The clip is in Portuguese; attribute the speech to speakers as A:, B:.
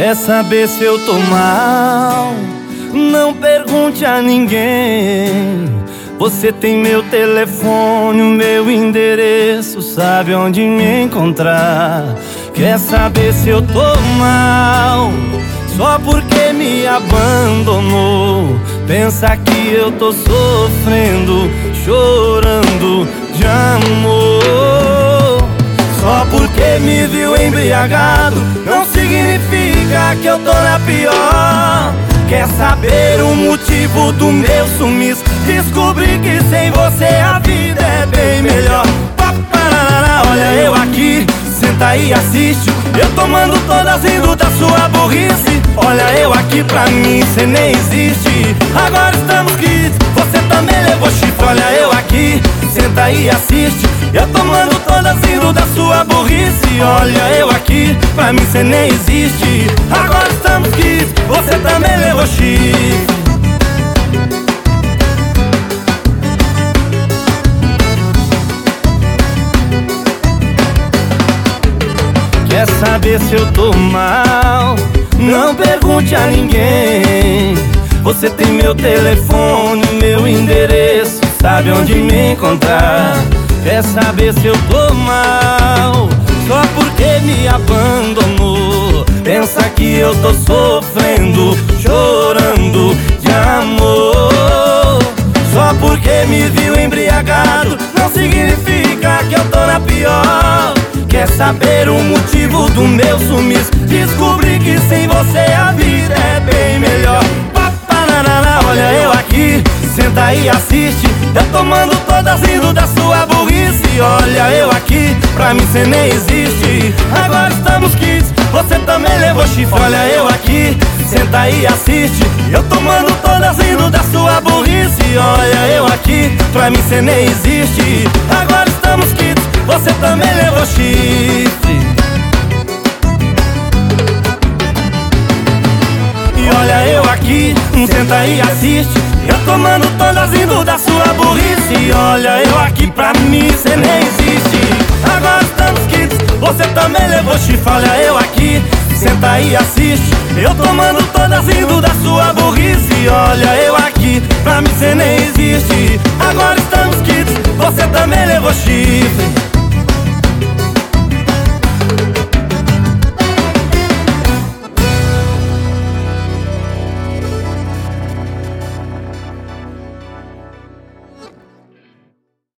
A: Quer saber se eu tô mal? Não pergunte a ninguém. Você tem meu telefone, o meu endereço, sabe onde me encontrar. Quer saber se eu tô mal? Só porque me abandonou. Pensa que eu tô sofrendo, chorando de amor. Só porque me viu embriagado, não significa que eu tô na pior. Quer saber o motivo do meu sumiço? Descobri que sem você a vida é bem melhor. Olha eu aqui, senta aí assiste. Eu tomando todas rindo da sua burrice. Olha eu aqui pra mim, cê nem existe. Agora estamos quites, você também levou chifre. Olha eu aqui, senta aí assiste. Eu tomando todas rindo da sua burrice. Olha eu aqui, pra mim cê nem existe. Agora estamos quites, você também levou chifre. Quer saber se eu tô mal? Não pergunte a ninguém. Você tem meu telefone, meu endereço, sabe onde me encontrar. Quer saber se eu tô mal? Só porque me abandonou. Pensa que eu tô sofrendo, chorando de amor. Só porque me viu embriagado, não significa que eu tô na pior. Quer saber o motivo do meu sumiço? Descobri que sem você a vida é bem melhor. Papanana, olha eu aqui, senta aí assiste. Eu tomando todas rindo da sua burrice. Olha eu aqui, pra mim cê nem existe. Agora estamos quites, você também levou chifre. Olha eu aqui, senta aí assiste. Eu tomando todas rindo da sua burrice. Olha eu aqui, pra mim cê nem existe. Agora estamos quites, você também levou chifre. E olha eu aqui, senta aí assiste. Eu tomando burrice. Olha eu aqui, pra mim cê nem existe. Agora estamos quites, você também levou chifre. Olha eu aqui, senta aí assiste. Eu tomando todas rindo da sua burrice. Olha eu aqui, pra mim cê nem existe. Agora estamos quites, você também levou chifre.